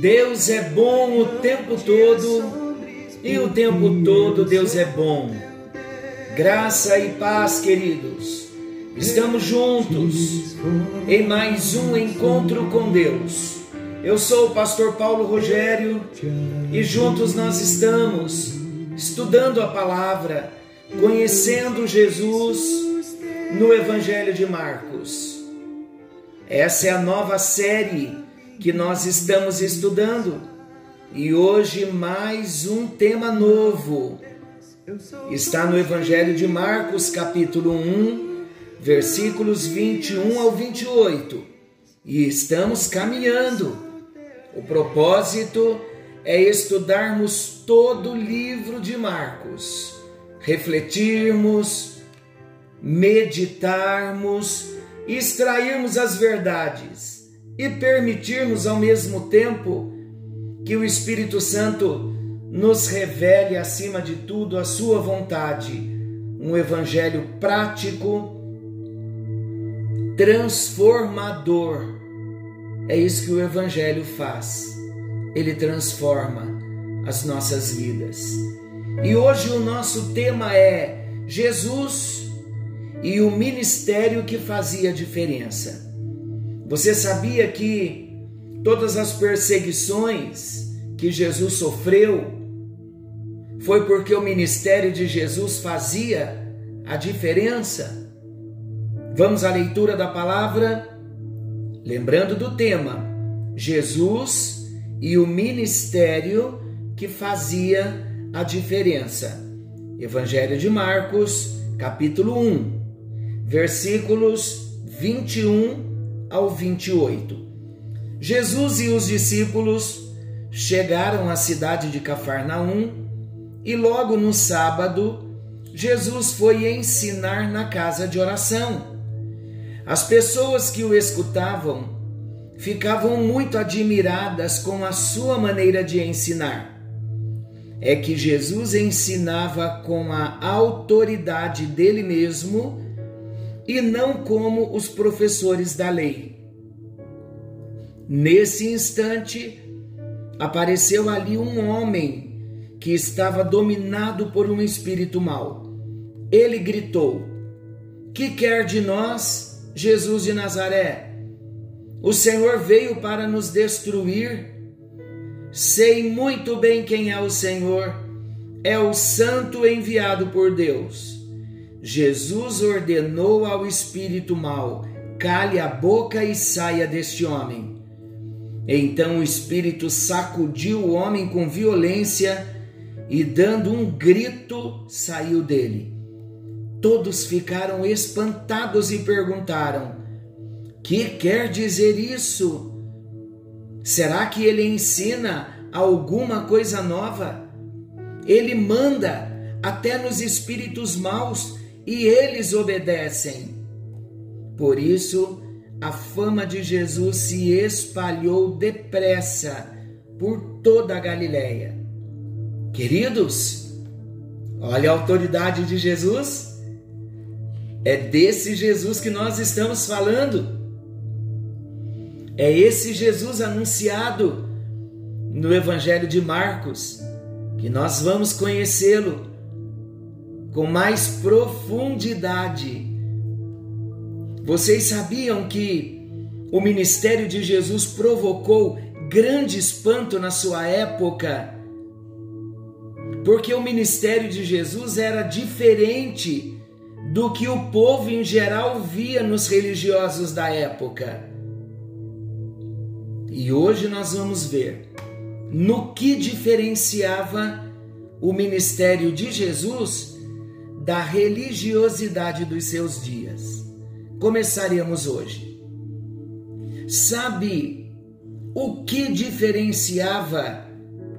Deus é bom o tempo todo e o tempo todo Deus é bom. Graça e paz, queridos. Estamos juntos em mais um encontro com Deus. Eu sou o pastor Paulo Rogério e juntos nós estamos estudando a palavra, conhecendo Jesus no Evangelho de Marcos. Essa é a nova série que nós estamos estudando. E hoje mais um tema novo. Está no Evangelho de Marcos, capítulo 1, versículos 21 ao 28. E estamos caminhando. O propósito é estudarmos todo o livro de Marcos, refletirmos, meditarmos, extrairmos as verdades e permitirmos ao mesmo tempo que o Espírito Santo nos revele acima de tudo a sua vontade, um evangelho prático, transformador. É isso que o evangelho faz. Ele transforma as nossas vidas. E hoje o nosso tema é Jesus e o ministério que fazia diferença. Você sabia que todas as perseguições que Jesus sofreu foi porque o ministério de Jesus fazia a diferença? Vamos à leitura da palavra, lembrando do tema: Jesus e o ministério que fazia a diferença. Evangelho de Marcos, capítulo 1, versículos 21 ao 28. Jesus e os discípulos chegaram à cidade de Cafarnaum e logo no sábado Jesus foi ensinar na casa de oração. As pessoas que o escutavam ficavam muito admiradas com a sua maneira de ensinar. É que Jesus ensinava com a autoridade dele mesmo e não como os professores da lei. Nesse instante, apareceu ali um homem que estava dominado por um espírito mau. Ele gritou: Que quer de nós, Jesus de Nazaré? O Senhor veio para nos destruir. Sei muito bem quem é o Senhor. É o Santo enviado por Deus. Jesus ordenou ao espírito mau: cale a boca e saia deste homem. Então o espírito sacudiu o homem com violência e, dando um grito, saiu dele. Todos ficaram espantados e perguntaram: Que quer dizer isso? Será que ele ensina alguma coisa nova? Ele manda até nos espíritos maus e eles obedecem. Por isso, a fama de Jesus se espalhou depressa por toda a Galiléia. Queridos, olha a autoridade de Jesus. É desse Jesus que nós estamos falando. É esse Jesus anunciado no Evangelho de Marcos que nós vamos conhecê-lo com mais profundidade. Vocês sabiam que o ministério de Jesus provocou grande espanto na sua época? Porque o ministério de Jesus era diferente do que o povo em geral via nos religiosos da época. E hoje nós vamos ver no que diferenciava o ministério de Jesus da religiosidade dos seus dias. Começaremos hoje. Sabe o que diferenciava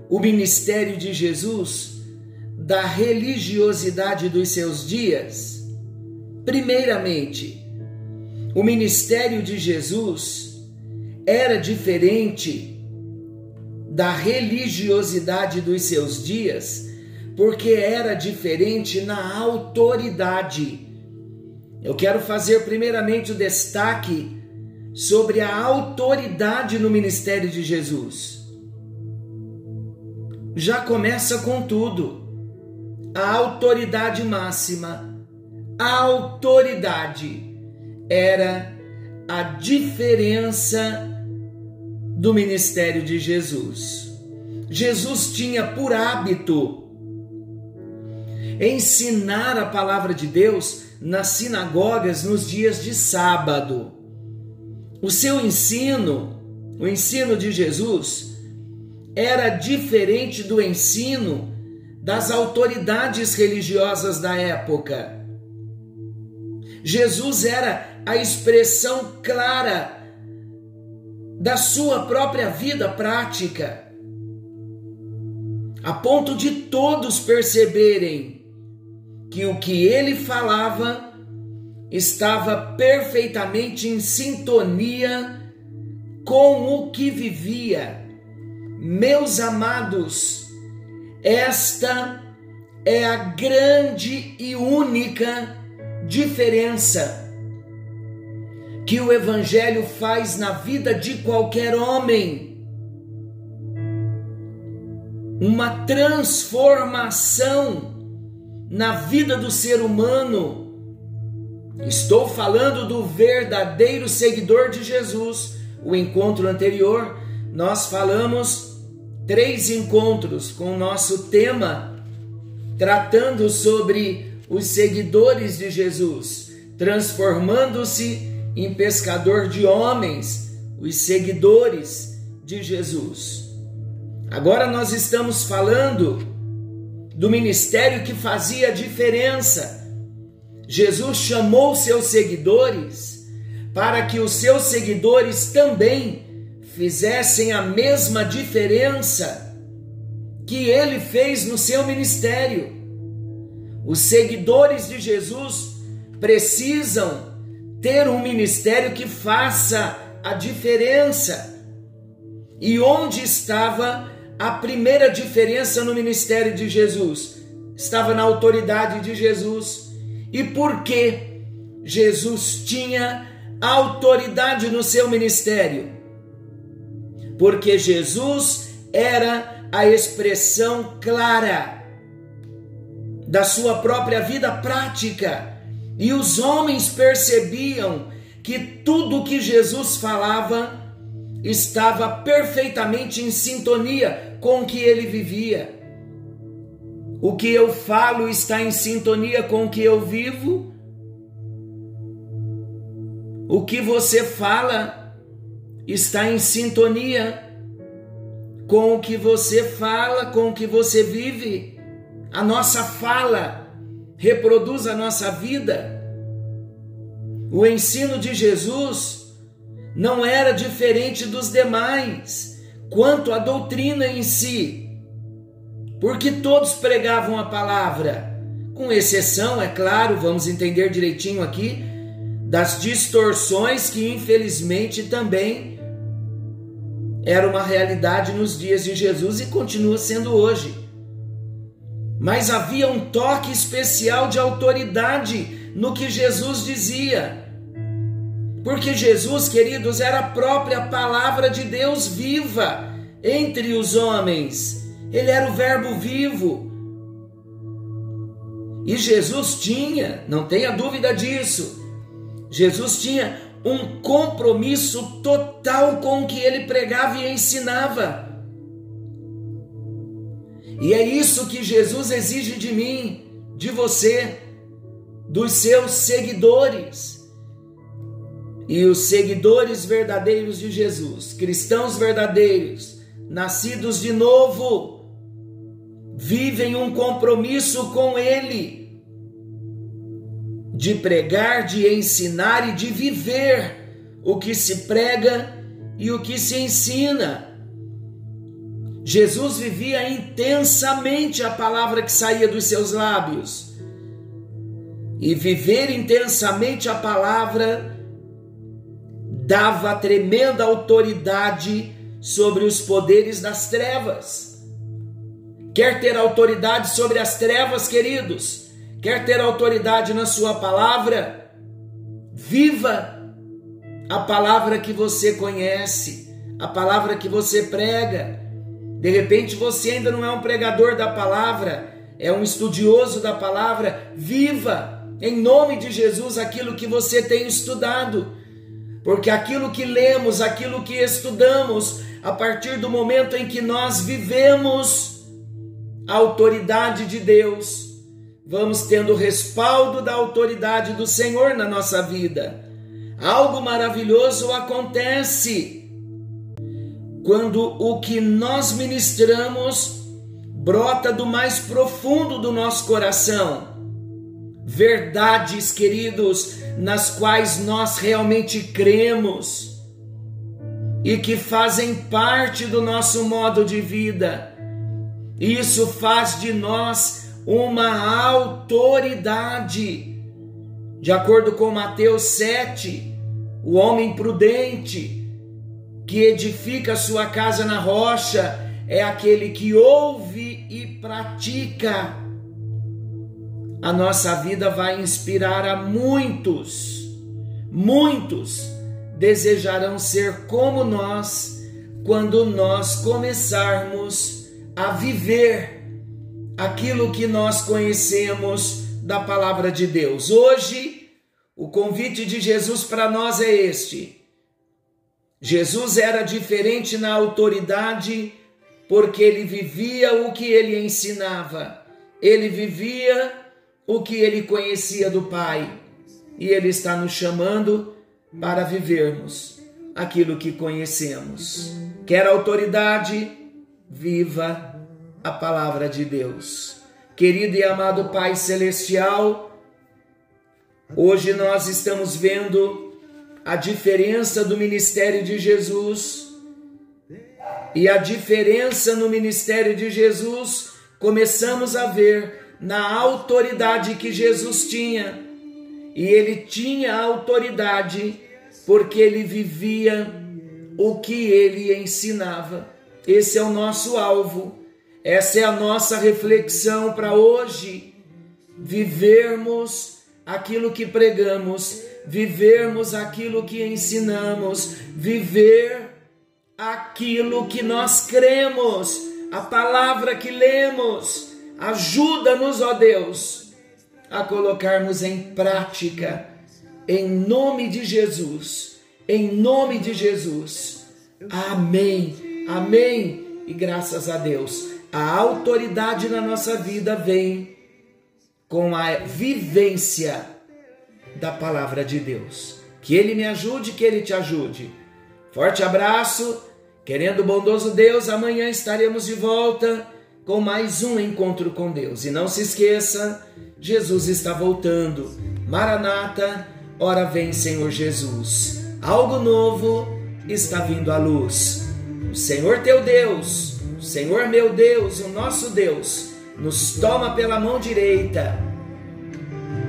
o ministério de Jesus da religiosidade dos seus dias? Primeiramente, o ministério de Jesus era diferente da religiosidade dos seus dias, porque era diferente na autoridade. Eu quero fazer primeiramente o destaque sobre a autoridade no ministério de Jesus. Já começa com tudo. A autoridade máxima, a autoridade era a diferença do ministério de Jesus. Jesus tinha por hábito ensinar a palavra de Deus nas sinagogas nos dias de sábado. O seu ensino, o ensino de Jesus, era diferente do ensino das autoridades religiosas da época. Jesus era a expressão clara da sua própria vida prática, a ponto de todos perceberem que o que ele falava estava perfeitamente em sintonia com o que vivia. Meus amados, esta é a grande e única diferença que o Evangelho faz na vida de qualquer homem. Uma transformação na vida do ser humano. Estou falando do verdadeiro seguidor de Jesus. O encontro anterior, nós falamos três encontros com o nosso tema, tratando sobre os seguidores de Jesus, transformando-se em pescador de homens, os seguidores de Jesus. Agora nós estamos falando do ministério que fazia diferença. Jesus chamou seus seguidores para que os seus seguidores também fizessem a mesma diferença que ele fez no seu ministério. Os seguidores de Jesus precisam ter um ministério que faça a diferença. E onde estava a primeira diferença no ministério de Jesus estava na autoridade de Jesus. E por que Jesus tinha autoridade no seu ministério? Porque Jesus era a expressão clara da sua própria vida prática. E os homens percebiam que tudo que Jesus falava estava perfeitamente em sintonia com o que ele vivia. O que eu falo está em sintonia com o que eu vivo. O que você fala está em sintonia com o que você fala, com o que você vive. A nossa fala reproduz a nossa vida. O ensino de Jesus não era diferente dos demais quanto à doutrina em si, porque todos pregavam a palavra, com exceção, é claro, vamos entender direitinho aqui, das distorções que infelizmente também era uma realidade nos dias de Jesus e continua sendo hoje. Mas havia um toque especial de autoridade no que Jesus dizia. Porque Jesus, queridos, era a própria palavra de Deus viva entre os homens. Ele era o Verbo vivo. E Jesus tinha, não tenha dúvida disso, Jesus tinha um compromisso total com o que ele pregava e ensinava. E é isso que Jesus exige de mim, de você, dos seus seguidores e os seguidores verdadeiros de Jesus, cristãos verdadeiros, nascidos de novo, vivem um compromisso com Ele de pregar, de ensinar e de viver o que se prega e o que se ensina. Jesus vivia intensamente a palavra que saía dos seus lábios. E viver intensamente a palavra dava tremenda autoridade sobre os poderes das trevas. Quer ter autoridade sobre as trevas, queridos? Quer ter autoridade na sua palavra? Viva a palavra que você conhece, a palavra que você prega. De repente você ainda não é um pregador da palavra, é um estudioso da palavra. Viva em nome de Jesus aquilo que você tem estudado. Porque aquilo que lemos, aquilo que estudamos, a partir do momento em que nós vivemos a autoridade de Deus, vamos tendo o respaldo da autoridade do Senhor na nossa vida. Algo maravilhoso acontece quando o que nós ministramos brota do mais profundo do nosso coração. Verdades, queridos, nas quais nós realmente cremos e que fazem parte do nosso modo de vida. Isso faz de nós uma autoridade. De acordo com Mateus 7, o homem prudente que edifica sua casa na rocha é aquele que ouve e pratica. A nossa vida vai inspirar a muitos, muitos desejarão ser como nós quando nós começarmos a viver aquilo que nós conhecemos da palavra de Deus. Hoje, o convite de Jesus para nós é este. Jesus era diferente na autoridade porque ele vivia o que ele ensinava, ele vivia o que ele conhecia do Pai. E ele está nos chamando para vivermos aquilo que conhecemos. Quer autoridade? Viva a palavra de Deus. Querido e amado Pai Celestial, hoje nós estamos vendo a diferença do ministério de Jesus. E a diferença no ministério de Jesus começamos a ver na autoridade que Jesus tinha e ele tinha autoridade porque ele vivia o que ele ensinava. Esse é o nosso alvo, essa é a nossa reflexão para hoje. Vivermos aquilo que pregamos, vivermos aquilo que ensinamos, viver aquilo que nós cremos, a palavra que lemos. Ajuda-nos, ó Deus a colocarmos em prática, em nome de Jesus, em nome de Jesus. Amém, amém. E graças a Deus, a autoridade na nossa vida vem com a vivência da palavra de Deus. Que Ele me ajude, que Ele te ajude. Forte abraço, querendo o bondoso Deus, amanhã estaremos de volta com mais um encontro com Deus. E não se esqueça, Jesus está voltando. Maranata, ora vem, Senhor Jesus. Algo novo está vindo à luz. O Senhor teu Deus, o Senhor meu Deus, o nosso Deus, nos toma pela mão direita.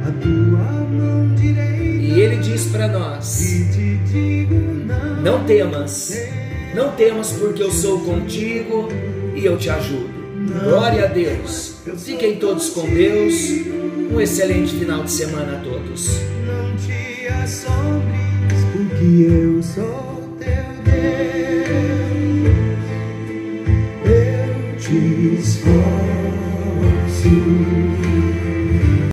A tua mão direita. E ele diz para nós: não. Não temas, não temas, porque eu sou contigo e eu te ajudo. Glória a Deus. Fiquem todos com Deus. Um excelente final de semana a todos. Não te assombres, porque eu sou teu Deus. Eu te escolho.